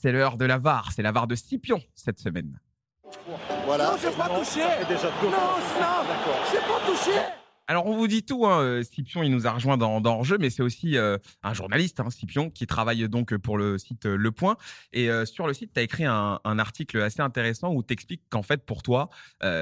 c'est l'heure de la VAR. C'est la VAR de Scipion cette semaine. Voilà. Non, j'ai pas touché. Non, non, j'ai pas touché. Alors on vous dit tout, hein, euh, Scipion il nous a rejoint dans, dans jeu, mais c'est aussi euh, un journaliste, hein, Scipion, qui travaille donc pour le site euh, Le Point. Et sur le site, tu as écrit un, un, article assez intéressant où tu expliques qu'en fait pour toi,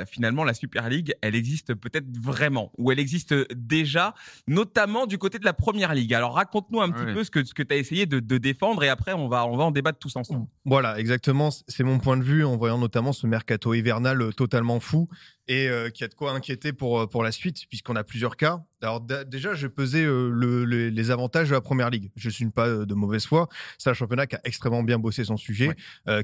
finalement la Super League, elle existe peut-être vraiment, ou elle existe déjà, notamment du côté de la Première Ligue. Alors raconte-nous un petit peu ce que, ce que tu as essayé de, de, défendre et après on va, on va en débattre tous ensemble. Voilà, exactement, c'est mon point de vue en voyant notamment ce mercato hivernal totalement fou et qui a de quoi inquiéter pour, pour la suite, puisqu'on a plusieurs cas. Alors déjà, je pesais euh, le, les avantages de la Première Ligue. Je suis pas de mauvaise foi. C'est un championnat qui a extrêmement bien bossé son sujet,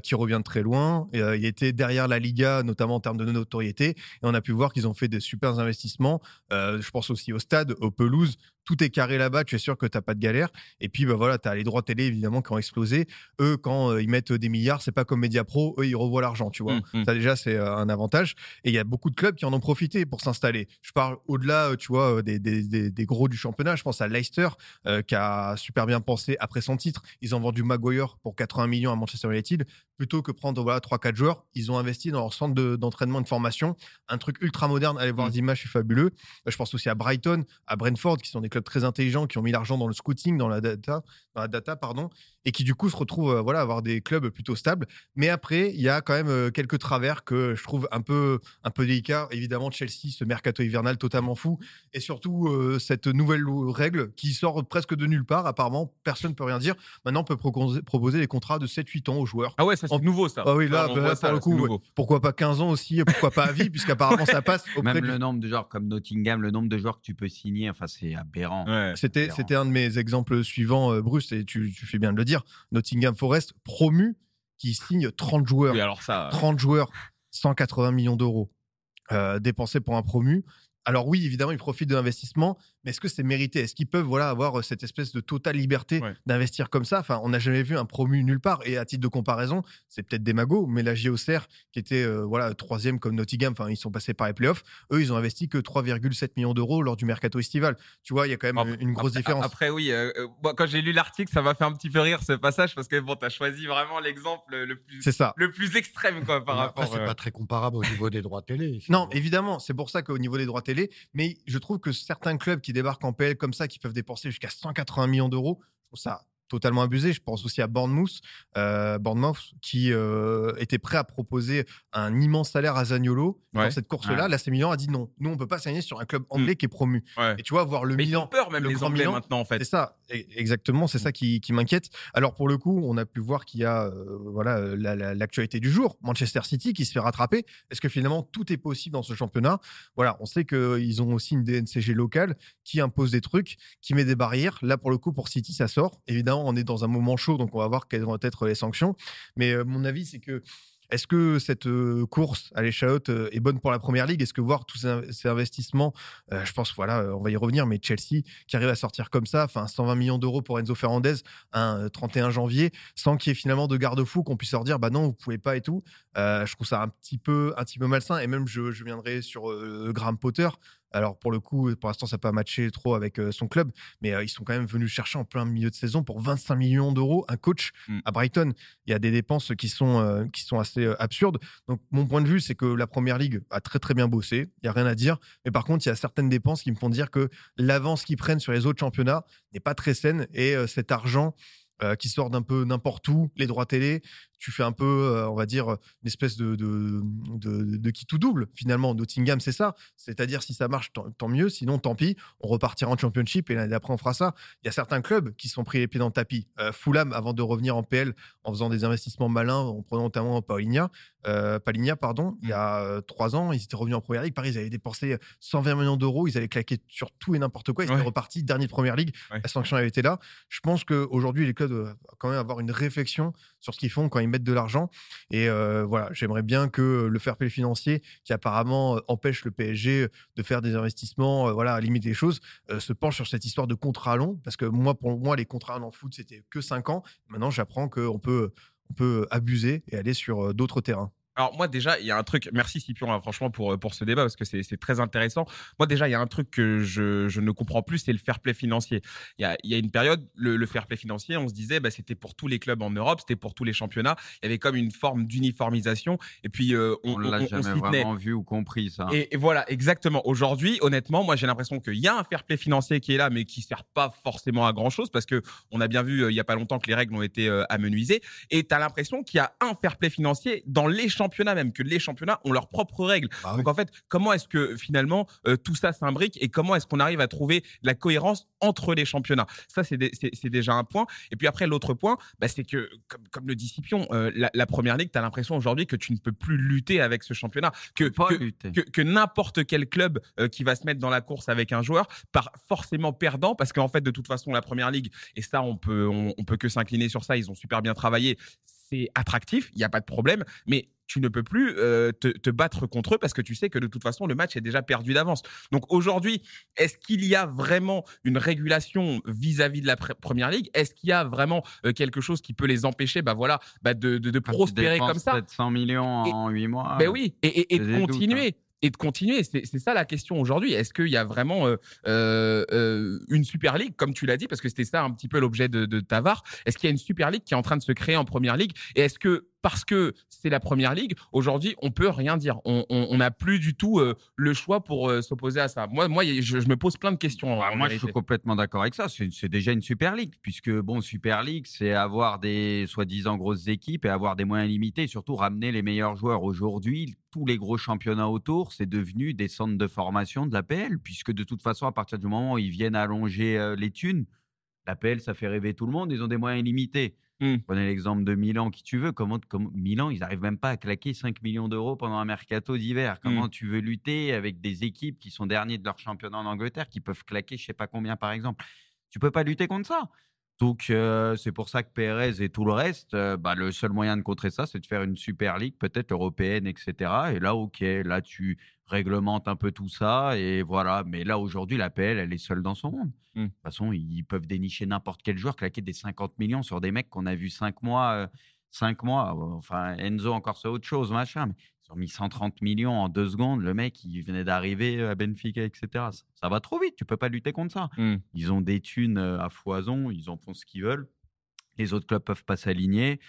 qui revient de très loin. Et, il était derrière la Liga, notamment en termes de notoriété. Et on a pu voir qu'ils ont fait des super investissements. je pense aussi au stade, aux pelouses tout est carré là-bas, tu es sûr que tu n'as pas de galère. Et puis, bah voilà, tu as les droits télé, évidemment, qui ont explosé. Eux, quand euh, ils mettent des milliards, c'est pas comme Mediapro, eux, ils revoient l'argent, tu vois. Mmh, mmh. Ça, déjà, c'est euh, un avantage. Et il y a beaucoup de clubs qui en ont profité pour s'installer. Je parle au-delà, euh, tu vois, des, des, gros du championnat. Je pense à Leicester, qui a super bien pensé après son titre. Ils ont vendu Maguire pour 80 millions à Manchester United. Plutôt que prendre, voilà, 3-4 joueurs, ils ont investi dans leur centre d'entraînement et de formation. Un truc ultra moderne. Allez voir mmh. les images, c'est fabuleux. Je pense aussi à Brighton, à Brentford, qui sont des très intelligents qui ont mis l'argent dans le scouting, dans la data, dans la data pardon, et qui du coup se retrouvent euh, voilà avoir des clubs plutôt stables. Mais après, il y a quand même euh, quelques travers que je trouve un peu un peu délicats. Évidemment, Chelsea, ce mercato hivernal totalement fou, et surtout euh, cette nouvelle règle qui sort presque de nulle part. Apparemment, personne ne peut rien dire. Maintenant, on peut proposer des contrats de 7-8 ans aux joueurs. Ah ouais, ça c'est nouveau ça. Ah oui, là, bah, pour le coup, pourquoi pas 15 ans aussi Pourquoi pas à vie Puisqu'apparemment ça passe. Même le nombre de joueurs comme Nottingham, le nombre de joueurs que tu peux signer, enfin c'est aberrant. C'était c'était un de mes exemples suivants, Bruce, et tu, tu fais bien de le dire. Nottingham Forest promu qui signe 30 joueurs. alors ça... 30 joueurs, 180 millions d'euros euh, dépensés pour un promu. Alors oui, évidemment, ils profitent de l'investissement, mais est-ce que c'est mérité? Est-ce qu'ils peuvent voilà avoir euh, cette espèce de totale liberté d'investir comme ça? Enfin, on n'a jamais vu un promu nulle part. Et à titre de comparaison, c'est peut-être des magots, mais la JOCR qui était euh, voilà troisième comme Nottingham, enfin ils sont passés par les playoffs. Eux, ils ont investi que 3,7 millions d'euros lors du mercato estival. Tu vois, il y a quand même une grosse différence. Après, oui, euh, quand j'ai lu l'article, ça m'a fait un petit peu rire ce passage parce que bon, as choisi vraiment l'exemple le plus ça. le plus extrême quoi par rapport. C'est pas très comparable au niveau des droits télé. Non, évidemment, c'est pour ça qu'au niveau des droits télé, mais je trouve que certains clubs qui débarquent en PL comme ça, qui peuvent dépenser jusqu'à 180 millions d'euros, je ça totalement abusé. Je pense aussi à Bournemouth, euh, qui euh, était prêt à proposer un immense salaire à Zaniolo dans cette course-là. Là, Milan a dit non. Nous, on peut pas s'aligner sur un club anglais mm. qui est promu. Et tu vois, voir le Mais Milan. Ils ont peur même les Anglais maintenant, en fait. C'est ça, e, exactement. C'est ça qui, m'inquiète. Alors pour le coup, on a pu voir qu'il y a euh, voilà l'actualité du jour. Manchester City qui se fait rattraper. Est-ce que finalement tout est possible dans ce championnat? Voilà, on sait qu'ils ont aussi une DNCG locale qui impose des trucs, qui met des barrières. Là, pour le coup, pour City, ça sort. Évidemment on est dans un moment chaud, donc on va voir quelles vont être les sanctions. Mais euh, mon avis, c'est que est-ce que cette euh, course à l'échalote euh, est bonne pour la première ligue? Est-ce que voir tous ces investissements, je pense, voilà, on va y revenir, mais Chelsea qui arrive à sortir comme ça, enfin 120 millions d'euros pour Enzo Fernandez un 31 janvier, sans qu'il y ait finalement de garde-fou qu'on puisse leur dire, bah non, vous pouvez pas et tout. je trouve ça un petit peu, un petit peu malsain. Et même, je, je viendrai sur Graham Potter. Alors pour le coup, pour l'instant, ça n'a pas matché trop avec euh, son club, mais euh, ils sont quand même venus chercher en plein milieu de saison pour 25 millions d'euros un coach mm. à Brighton. Il y a des dépenses qui sont, euh, qui sont assez absurdes. Donc mon point de vue, c'est que la Première Ligue a très très bien bossé, il n'y a rien à dire. Mais par contre, il y a certaines dépenses qui me font dire que l'avance qu'ils prennent sur les autres championnats n'est pas très saine et cet argent qui sort d'un peu n'importe où, les droits télé, tu fais un peu, euh, on va dire, une espèce de, de, de, qui tout double. Finalement, Nottingham, c'est ça. C'est-à-dire, si ça marche, tant, mieux. Sinon, tant pis. On repartira en championship et l'année d'après, on fera ça. Il y a certains clubs qui sont pris les pieds dans le tapis. Euh, Fulham, avant de revenir en PL, en faisant des investissements malins, en prenant notamment Paulinha, euh, Paligna, pardon, il y a euh, trois ans, ils étaient revenus en première ligue. Paris, ils avaient dépensé 120 millions d'euros. Ils avaient claqué sur tout et n'importe quoi. Ils étaient repartis, dernier de première ligue. La sanction avait été là. Je pense qu'aujourd'hui, les clubs doivent quand même avoir une réflexion sur ce qu'ils font quand ils de l'argent. Et euh, voilà, j'aimerais bien que le fair play financier, qui apparemment euh, empêche le PSG de faire des investissements, euh, voilà, limiter les choses, se penche sur cette histoire de contrat long. Parce que moi, pour moi, les contrats en foot, c'était que 5 ans. Maintenant, j'apprends qu'on peut, on peut abuser et aller sur d'autres terrains. Alors moi déjà, il y a un truc. Merci Scipion, hein, franchement pour pour ce débat parce que c'est très intéressant. Moi déjà, il y a un truc que je, je ne comprends plus, c'est le fair play financier. Il y a, il y a une période, le, le fair play financier, on se disait, bah, c'était pour tous les clubs en Europe, c'était pour tous les championnats. Il y avait comme une forme d'uniformisation. Et puis euh, on, On l'a on- on jamais tenait. vraiment vu ou compris ça. Et, et voilà, exactement. Aujourd'hui, honnêtement, moi, j'ai l'impression qu'il y a un fair play financier qui est là, mais qui sert pas forcément à grand chose parce que on a bien vu euh, il y a pas longtemps que les règles ont été euh, amenuisées. Et tu as l'impression qu'il y a un fair play financier dans les championnats même, que les championnats ont leurs propres règles. Bah oui. Donc en fait, comment est-ce que finalement euh, tout ça s'imbrique et comment est-ce qu'on arrive à trouver la cohérence entre les championnats? Ça, c'est dé- c'est c'est déjà un point. Et puis après, l'autre point, bah, c'est que, comme, comme le dit Scipion, euh, la, la première ligue, tu as l'impression aujourd'hui que tu ne peux plus lutter avec ce championnat. Que, Pas que, lutter. que, que n'importe quel club euh, qui va se mettre dans la course avec un joueur part forcément perdant parce qu'en fait de toute façon la première ligue et ça on peut on, on peut que s'incliner sur ça ils ont super bien travaillé c'est attractif il n'y a pas de problème mais tu ne peux plus euh, te, te battre contre eux parce que tu sais que de toute façon le match est déjà perdu d'avance donc aujourd'hui est-ce qu'il y a vraiment une régulation vis-à-vis de la pr- première ligue? Est-ce qu'il y a vraiment euh, quelque chose qui peut les empêcher bah voilà bah de, prospérer comme ça? 700 millions Et- en 8 mois. ben oui, et, et- et de doutes, continuer. Et de continuer, c'est ça la question aujourd'hui. Est-ce qu'il y a vraiment euh, euh, euh, une Super League, comme tu l'as dit, parce que c'était ça un petit peu l'objet de, de Est-ce qu'il y a une Super League qui est en train de se créer en Première Ligue Et est-ce que parce que c'est la Première Ligue, aujourd'hui, on peut rien dire On n'a plus du tout euh, le choix pour euh, s'opposer à ça. Moi, moi, je, je me pose plein de questions. Bah, moi, je suis complètement d'accord avec ça. C'est déjà une Super League, puisque, bon, Super League, c'est avoir des soi-disant grosses équipes et avoir des moyens limités, et surtout ramener les meilleurs joueurs. Aujourd'hui, tous les gros championnats autour, c'est devenu des centres de formation de l'APL, puisque de toute façon, à partir du moment où ils viennent allonger euh, les thunes, l'APL, ça fait rêver tout le monde, ils ont des moyens limités. Hmm. Prenez l'exemple de Milan, qui tu veux. Comment, Milan, ils n'arrivent même pas à claquer 5 millions d'euros pendant un mercato d'hiver. Comment tu veux lutter avec des équipes qui sont derniers de leur championnat en Angleterre, qui peuvent claquer je sais pas combien par exemple? Tu peux pas lutter contre ça. Donc euh, c'est pour ça que Pérez et tout le reste, euh, bah, le seul moyen de contrer ça, c'est de faire une Super League, peut-être européenne, etc. Et là, ok, là tu réglementes un peu tout ça et voilà. Mais là aujourd'hui, la PL, elle est seule dans son monde. Mm. De toute façon, ils peuvent dénicher n'importe quel joueur, claquer des 50 millions sur des mecs qu'on a vu 5 mois, euh, 5 mois. Enfin, Enzo encore c'est autre chose, machin. Mais ils ont mis 130 millions en deux secondes. Le mec, il venait d'arriver à Benfica, etc. Ça, ça va trop vite. Tu peux pas lutter contre ça. Hmm. Ils ont des thunes euh, à foison, ils en font ce qu'ils veulent. Les autres clubs peuvent pas s'aligner.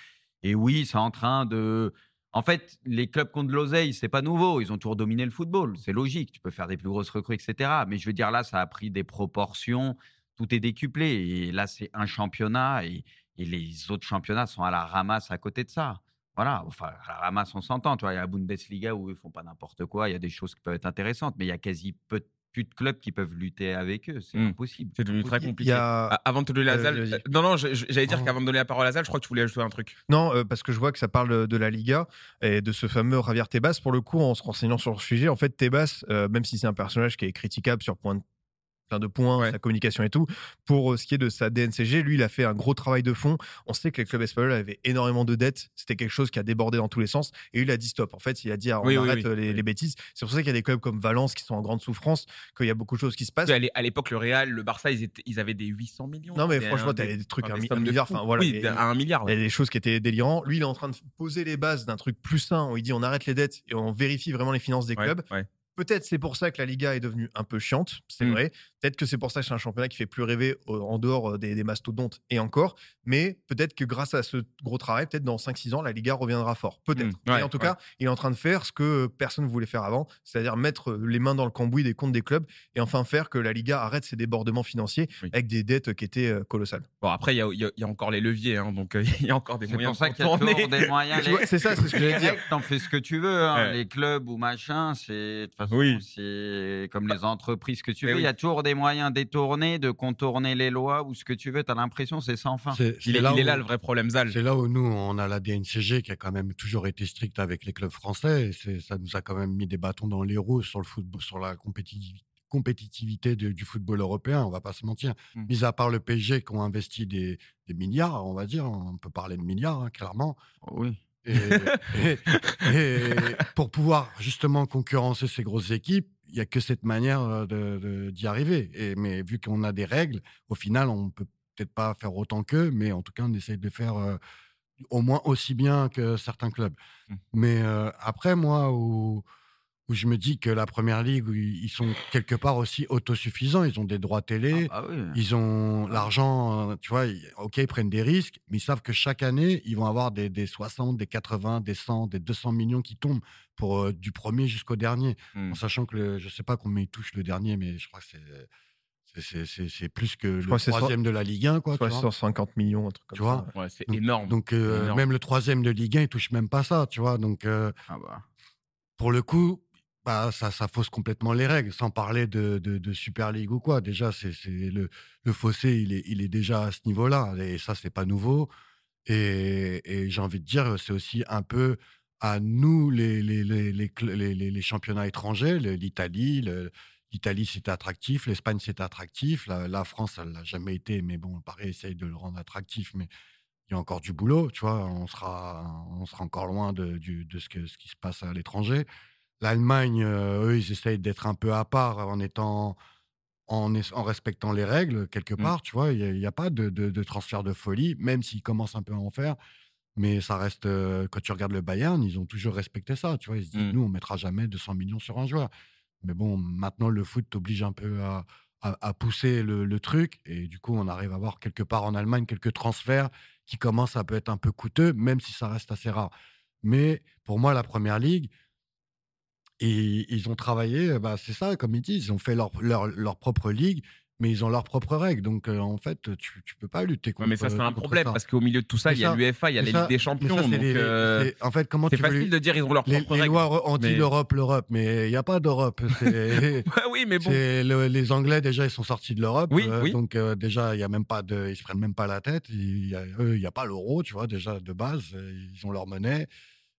Et oui, c'est en train de. En fait, les clubs qui ont de l'oseille, c'est pas nouveau. Ils ont toujours dominé le football. C'est logique. Tu peux faire des plus grosses recrues, etc. Mais je veux dire, là, ça a pris des proportions. Tout est décuplé. Et là, c'est un championnat et, et les autres championnats sont à la ramasse à côté de ça. Voilà. Enfin, à la ramasse, on s'entend. Tu vois, il y a la Bundesliga où ils font pas n'importe quoi. Il y a des choses qui peuvent être intéressantes. Mais il y a quasi peu, plus de clubs qui peuvent lutter avec eux. C'est Mm. impossible. C'est devenu très compliqué. a- Ah, Avant de te donner la Euh, salle, euh, non, non, j'allais dire Pardon. qu'avant de donner la parole à la salle, je crois que tu voulais ajouter un truc. Non, euh, parce que je vois que ça parle de, de la Liga et de ce fameux Javier Tebas. Pour le coup, en se renseignant sur le sujet, en fait, Tebas, euh, même si c'est un personnage qui est critiquable sur point de- plein de points, Ouais. sa communication et tout, pour euh, ce qui est de sa DNCG, lui, il a fait un gros travail de fond. On sait que les clubs espagnols avaient énormément de dettes. C'était quelque chose qui a débordé dans tous les sens. Et lui, il a dit stop. En fait, il a dit ah, on Oui, arrête oui. les, bêtises. C'est pour ça qu'il y a des clubs comme Valence qui sont en grande souffrance, qu'il y a beaucoup de choses qui se passent. À l'é- à l'époque, le Real, le Barça, ils, étaient, ils avaient des 800 millions. Non, mais Des- franchement, des- t'as des trucs, un des mi- un milliard, enfin, voilà, Oui, et- à un milliard. Il y a des choses qui étaient délirantes. Lui, il est en train de poser les bases d'un truc plus sain où il dit on arrête les dettes et on vérifie vraiment les finances des Ouais, clubs. Peut-être c'est pour ça que la Liga est devenue un peu chiante, c'est Mm. vrai. Peut-être que c'est pour ça que c'est un championnat qui fait plus rêver euh, en dehors euh, des, des mastodontes et encore. Mais peut-être que grâce à ce gros travail, peut-être dans 5-6 ans, la Liga reviendra fort. Peut-être. Mm. Mais Ouais, en tout ouais. cas, il est en train de faire ce que personne ne voulait faire avant, c'est-à-dire mettre les mains dans le cambouis des comptes des clubs et enfin faire que la Liga arrête ses débordements financiers Oui. avec des dettes qui étaient euh, colossales. Bon, après, il y a, y y encore les leviers, hein, donc euh, il y a encore des C'est moyens pour ça de qu'il y a toujours des moyens. Vois, c'est ça, c'est ce que les j'allais dire. T'en fais ce que tu veux. hein. Ouais. Les clubs ou machin, c'est de toute façon, Oui. c'est comme les entreprises que tu veux. Il oui. y a toujours des moyens détournés de contourner les lois ou ce que tu veux. T'as l'impression c'est sans fin. C'est Il il est là le vrai problème, Zal. C'est là où nous, on a la DNCG qui a quand même toujours été stricte avec les clubs français. Et c'est- ça nous a quand même mis des bâtons dans les roues sur le football, sur la compétitivité compétitivité de- du football européen, on va pas se mentir. Mm. Mis à part le PSG qui ont investi des, des milliards, on va dire, on peut parler de milliards, hein, clairement. Oui. Et, et- et pour pouvoir justement concurrencer ces grosses équipes, il n'y a que cette manière d'y arriver. Et, mais vu qu'on a des règles, au final, on peut peut-être pas faire autant qu'eux, mais en tout cas, on essaye de faire euh, au moins aussi bien que certains clubs. Mmh. Mais euh, après, moi, où, où je me dis que la première ligue, où ils sont quelque part aussi autosuffisants. Ils ont des droits télé, Ah bah oui. ils ont l'argent, euh, tu vois, ils- ok, ils prennent des risques, mais ils savent que chaque année, ils vont avoir des, des 60, des 80, des 100, des 200 millions qui tombent pour euh, du premier jusqu'au dernier. Mm. En sachant que le- je sais pas combien ils touchent le dernier, mais je crois que c'est. c'est- c'est- C'est c'est plus que crois le troisième de la Ligue 1, quoi. tu vois. 350 millions, un truc comme Tu ça. vois Ouais, c'est Donc- énorme. Donc, euh, Énorme. même le troisième de Ligue 1, il touche même pas ça, tu vois. Donc, euh, Ah bah. pour le coup, bah, ça, ça fausse complètement les règles, sans parler de, de, Super League ou quoi. Déjà, c'est le, le fossé, il est, il est déjà à ce niveau-là. Et ça, c'est pas nouveau. Et, et j'ai envie de dire, c'est aussi un peu à nous, les, les, les, les, championnats étrangers, l'Italie. L'Italie, c'était attractif. L'Espagne, c'était attractif. La, la France, elle l'a jamais été. Mais bon, Paris essaye de le rendre attractif. Mais il y a encore du boulot, tu vois. On sera, on sera encore loin de, du- de ce, que, ce qui se passe à l'étranger. L'Allemagne, euh, eux, ils essayent d'être un peu à part en étant. En, es- en respectant les règles, quelque Mm. part, tu vois, il n'y a, pas de, de- de transfert de folie, même s'ils commencent un peu à en faire. Mais ça reste, euh, quand tu regardes le Bayern, ils ont toujours respecté ça. Tu vois, ils se disent, Mm. nous, on mettra jamais 200 millions sur un joueur. Mais bon, maintenant, le foot t'oblige un peu à, à- à pousser le, le truc. Et du coup, on arrive à voir quelque part en Allemagne quelques transferts qui commencent à peut être un peu coûteux, même si ça reste assez rare. Mais pour moi, la première ligue, et ils ont travaillé, bah, c'est ça, comme ils disent, ils ont fait leur, leur, leur propre ligue, mais ils ont leurs propres règles. Donc, euh, en fait, tu ne peux pas lutter Ouais, contre mais ça, c'est un problème ça. parce qu'au milieu de tout ça, il y a l'UEFA, il y a ça- Ligue des Champions. ça, donc, les- les- euh, en fait, comment c'est facile lui- de dire ils ont leurs les, propres les règles. lois anti mais- l'Europe, l'Europe, mais il n'y a pas d'Europe. C'est- Ouais, oui, mais bon. c'est le- les Anglais déjà ils sont sortis de l'Europe, Oui, euh, oui. donc déjà il y a même pas de, ils se prennent même pas la tête. Il y a, eux, il y a pas l'euro, tu vois déjà de base, ils ont leur monnaie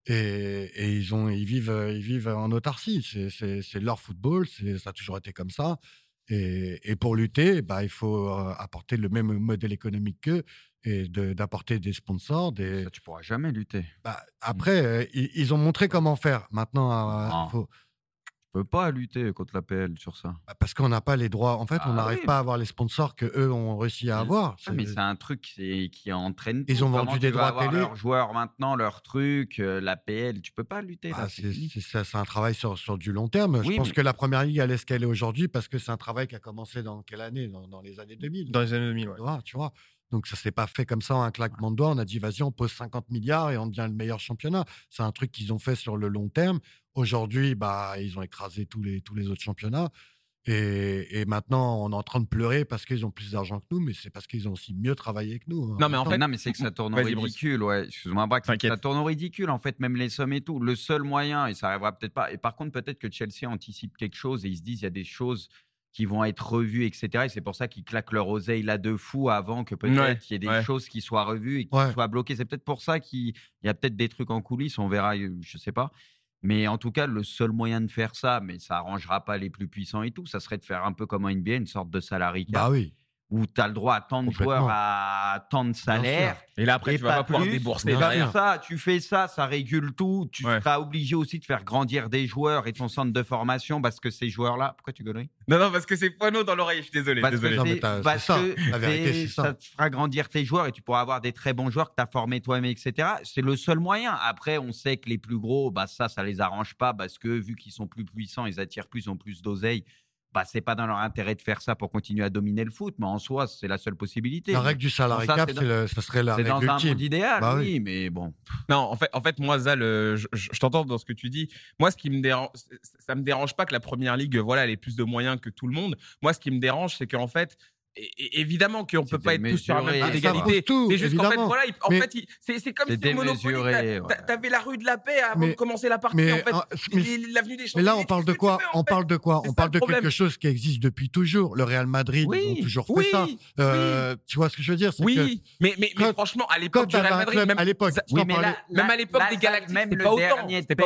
et, et ils ont, ils vivent, euh, ils vivent en autarcie. C'est- leur football, ça a toujours été comme ça. Et, et pour lutter, bah, il faut euh, apporter le même modèle économique qu'eux et de- d'apporter des sponsors, des, Ça, tu pourras jamais lutter. bah, après, euh, ils, ils ont montré comment faire. Maintenant, Non. faut- Tu peux pas lutter contre l'APL sur ça. bah, parce qu'on n'a pas les droits. En fait, on Ah n'arrive oui. pas à avoir les sponsors que eux ont réussi à Mais- avoir. Ah, mais C'est- un truc qui, qui entraîne. Ils tout. ont vendu Comment des droits télé. Leurs joueurs maintenant, leurs trucs, euh, l'APL, tu peux pas lutter. Ah, c'est un travail sur, sur du long terme. Je pense mais- que la première ligue, elle est ce qu'elle est aujourd'hui parce que c'est un travail qui a commencé dans quelle année? Dans, dans les années 2000. Dans les années 2000, ouais. Tu vois, tu vois. Donc, ça s'est pas fait comme ça en un claquement de doigts. On a dit, vas-y, on pose 50 milliards et on devient le meilleur championnat. C'est un truc qu'ils ont fait sur le long terme. Aujourd'hui, bah, ils ont écrasé tous les, tous les autres championnats. Et, et maintenant, on est en train de pleurer parce qu'ils ont plus d'argent que nous, mais c'est parce qu'ils ont aussi mieux travaillé que nous. hein. Non, mais en fait, non, mais c'est que ça tourne au ridicule. Ouais. Excuse-moi, Braque, ça tourne au ridicule, en fait, même les sommes et tout. Le seul moyen, et ça arrivera peut-être pas. Et par contre, peut-être que Chelsea anticipe quelque chose et ils se disent il y a des choses qui vont être revues, etc. Et c'est pour ça qu'ils claquent leur oseille là de fou avant que peut-être Ouais, il y ait des ouais. choses qui soient revues et qui Ouais. soient bloquées. C'est peut-être pour ça qu'il y a peut-être des trucs en coulisses, on verra, euh, je sais pas. Mais en tout cas, le seul moyen de faire ça, mais ça arrangera pas les plus puissants et tout, ça serait de faire un peu comme en NBA, une sorte de salarié Bah oui. Où tu as le droit à tant de joueurs à tant de salaires. Et là, après, Et tu vas pas pouvoir plus. débourser Comme sûr. ça, tu fais ça, ça régule tout. Tu Ouais. seras obligé aussi de faire grandir des joueurs et ton centre de formation parce que ces joueurs-là. Pourquoi tu gueules Non, non, parce que c'est Pono dans l'oreille, je suis désolé. Parce que, désolé. Non, parce ça. que La vérité, c'est- c'est ça. te fera grandir tes joueurs et tu pourras avoir des très bons joueurs que tu as formés toi-même, etc. C'est le seul moyen. Après, on sait que les plus gros, bah, ça, ça les arrange pas parce que vu qu'ils sont plus puissants, ils attirent plus, ils ont plus d'oseille. Bah, c'est pas dans leur intérêt de faire ça pour continuer à dominer le foot, mais en soi, c'est la seule possibilité. La règle du salarié ça, cap, ça serait la C'est dans règle un monde idéal, Bah oui, mais bon. Non, en fait, en fait, moi, Zal, euh, je, je- je t'entends dans ce que tu dis. Moi, ce qui me dérange, ça me dérange pas que la première ligue, voilà, elle ait plus de moyens que tout le monde. Moi, ce qui me dérange, c'est qu'en fait, é- évidemment qu'on peut C'est pas être tous sur la même pied Ah, d'égalité. tout, C'est juste qu'en fait, voilà, il- en fait, c'est c'est comme si Monopoly, t'avais la rue de la paix avant Mais- de commencer la partie. Mais, en fait, mais- Et l'avenue des mais là, on parle de quoi? On parle de quoi? On parle le de problème. quelque chose qui existe depuis toujours. Le Real Madrid, ils ont Oui, toujours fait oui, ça. Euh, Tu vois ce que je veux dire? Oui, mais, franchement, à l'époque du Real Madrid, même à l'époque, même à des Galactiques, même c'était le pas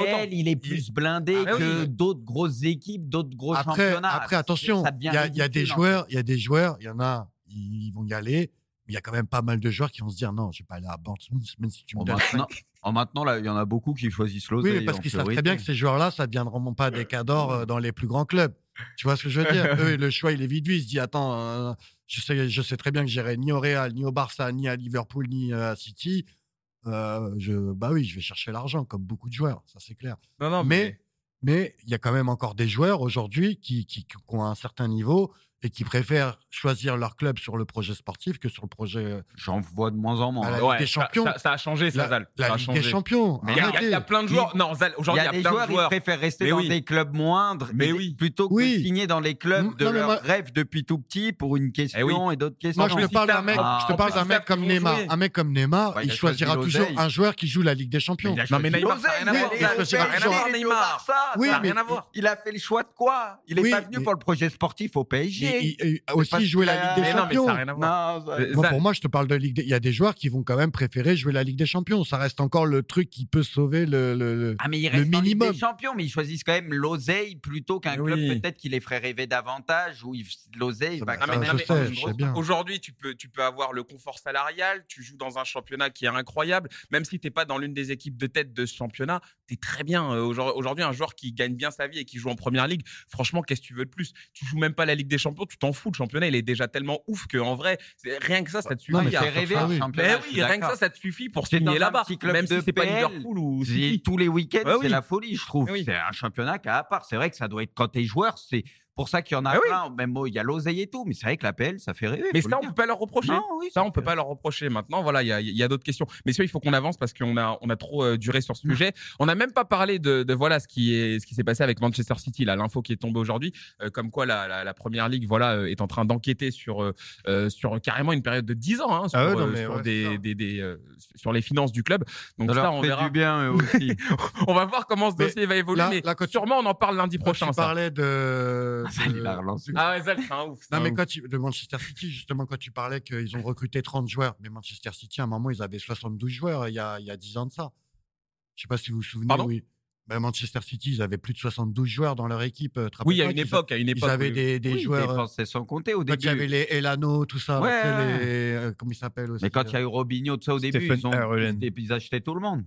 autant, il est plus blindé Ah, que d'autres grosses équipes, d'autres gros championnats. après, attention, il y a, des joueurs, il y a des joueurs, il y en a, ils vont y aller. Mais il y a quand même pas mal de joueurs qui vont se dire non, je vais pas aller à Portsmouth, même si tu me Bon, donnes maintenant, en maintenant, là, il y en a beaucoup qui choisissent l'oseille. Oui, parce en qu'ils savent très bien que ces joueurs-là, ça ne deviendront pas des cadors euh, dans les plus grands clubs. Tu vois ce que je veux dire? Eux, le choix, il est vite vu. Ils se disent attends, euh, je, sais, je sais très bien que j'irai ni au Real, ni au Barça, ni à Liverpool, ni euh, à City. euh, je, bah oui, je vais chercher l'argent, comme beaucoup de joueurs, ça c'est clair. Non, non, Mais mais il y a quand même encore des joueurs aujourd'hui qui, qui, qui ont un certain niveau et qui préfèrent choisir leur club sur le projet sportif que sur le projet euh, J'en vois de moins en moins. À la. Ligue Ouais, des Champions. Ça, ça a changé, ça, la, Zal. la Ça a Ligue changé. des Champions. Mais il y a- y, plein de joueurs. Non, Zal, Il y aujourd'hui, a il y a des plein joueurs de joueurs. qui préfèrent rester Mais dans oui. des clubs moindres Mais et- oui. plutôt que Oui. de signer dans les clubs de non, mais leur moi- rêve depuis tout petit pour une question et d'autres questions. Moi, je te parle d'un mec, Ah, je te parle d'un ils mec comme Neymar. Un mec comme Neymar, il choisira choisi toujours un joueur qui joue la Ligue des Champions. Non, mais Neymar, Oui, mais il a fait le choix de quoi? Il est pas venu pour le projet sportif au PSG. Il- il- aussi jouer la Ligue des Mais non, mais Champions. ça n'a rien à voir. Non, ça- Moi, Zal, pour moi, je te parle de Ligue. des- Il y a des joueurs qui vont quand même préférer jouer la Ligue des Champions. Ça reste encore le truc qui peut sauver le. le- le- Ah mais ils Le restent en Ligue minimum. des champions, mais ils choisissent quand même l'oseille plutôt qu'un Oui. club peut-être qui les ferait rêver davantage où ils- l'oseille Ça, va bah, quand même. Aujourd'hui, tu peux, tu peux avoir le confort salarial, tu joues dans un championnat qui est incroyable, même si tu n'es pas dans l'une des équipes de tête de ce championnat, tu es très bien. Euh, aujourd- Aujourd'hui, un joueur qui gagne bien sa vie et qui joue en première ligue, franchement, qu'est-ce que tu veux de plus? Tu joues même pas la Ligue des Champions, tu t'en fous. Le championnat, il est déjà tellement ouf qu'en vrai, c'est- rien que ça, ça te suffit. Non, mais à- rêver un oui. championnat. Mais oui, rien que ça, ça te suffit pour signer là-bas, même si c'est pas Liverpool ou. Tous les week-ends, oui. c'est la folie, je trouve. Oui. C'est un championnat qui a à part. C'est vrai que ça doit être quand t'es joueur, c'est pour ça qu'il y en a Ah oui. plein. Même mot, il y a l'oseille et tout, mais c'est vrai que la PL, ça fait rêver. Mais ça, on peut pas leur reprocher. Non, oui, Ça, on peut pas leur reprocher. Maintenant, voilà, il y a, il y a d'autres questions. Messieurs, il faut qu'on avance parce qu'on a, on a trop euh, duré sur ce sujet. On n'a même pas parlé de, de voilà ce qui est, ce qui s'est passé avec Manchester City. Là, l'info qui est tombée aujourd'hui, euh, comme quoi la, la, la première ligue, voilà, euh, est en train d'enquêter sur, euh, sur carrément une période de 10 ans, hein, sur, Ah ouais, non, euh, mais sur ouais, des, c'est ça. des, des, euh, sur les finances du club. Donc Ça on verra. du bien aussi. On va voir comment ce Mais dossier va évoluer. là- mais là, sûrement, on en parle lundi prochain. tu parlais de. Ça, il a relancé. Ah ouais, ça, c'est un ouf. c'est Non, mais quand tu, de Manchester City, justement, quand tu parlais qu'ils ont recruté 30 joueurs, mais Manchester City, à un moment, ils avaient 72 joueurs il y a, il y a 10 ans de ça. Je sais pas si vous vous souvenez. Pardon? oui. Ben, Manchester City, ils avaient plus de 72 joueurs dans leur équipe. euh, Oui, il y a rappelles une époque, à une Ils époque. avaient oui. des, des Oui, joueurs. mais euh, quand c'est sans compter au Quand début. il y avait les Elano, tout ça. Ouais, les, euh, comment ils s'appellent aussi Mais quand il y a eu Robinho, tout ça au début, ils, ont, ils, ils achetaient tout le monde.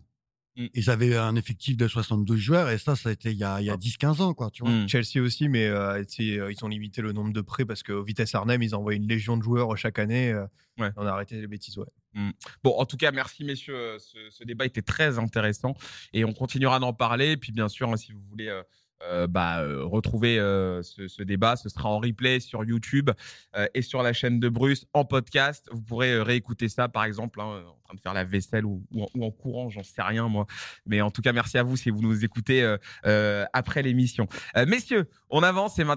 Ils avaient un effectif de 72 joueurs et ça, ça a été il y a, il y a 10-15 ans, quoi. Tu vois. Mm. Chelsea aussi, mais euh, euh, ils ont limité le nombre de prêts parce qu'au Vitesse Arnhem, ils envoient une légion de joueurs chaque année. euh, Ouais. On a arrêté les bêtises, ouais. Bon, en tout cas, merci messieurs. Euh, Ce, ce débat était très intéressant et on continuera d'en parler. Et puis bien sûr, hein, si vous voulez euh, euh, bah, euh, retrouver euh, ce, ce débat, ce sera en replay sur YouTube euh, et sur la chaîne de Bruce en podcast. Vous pourrez euh, réécouter ça, par exemple, hein, en train de faire la vaisselle ou, ou en, ou en courant, j'en sais rien moi. Mais en tout cas, merci à vous si vous nous écoutez après l'émission. Messieurs, on avance et maintenant.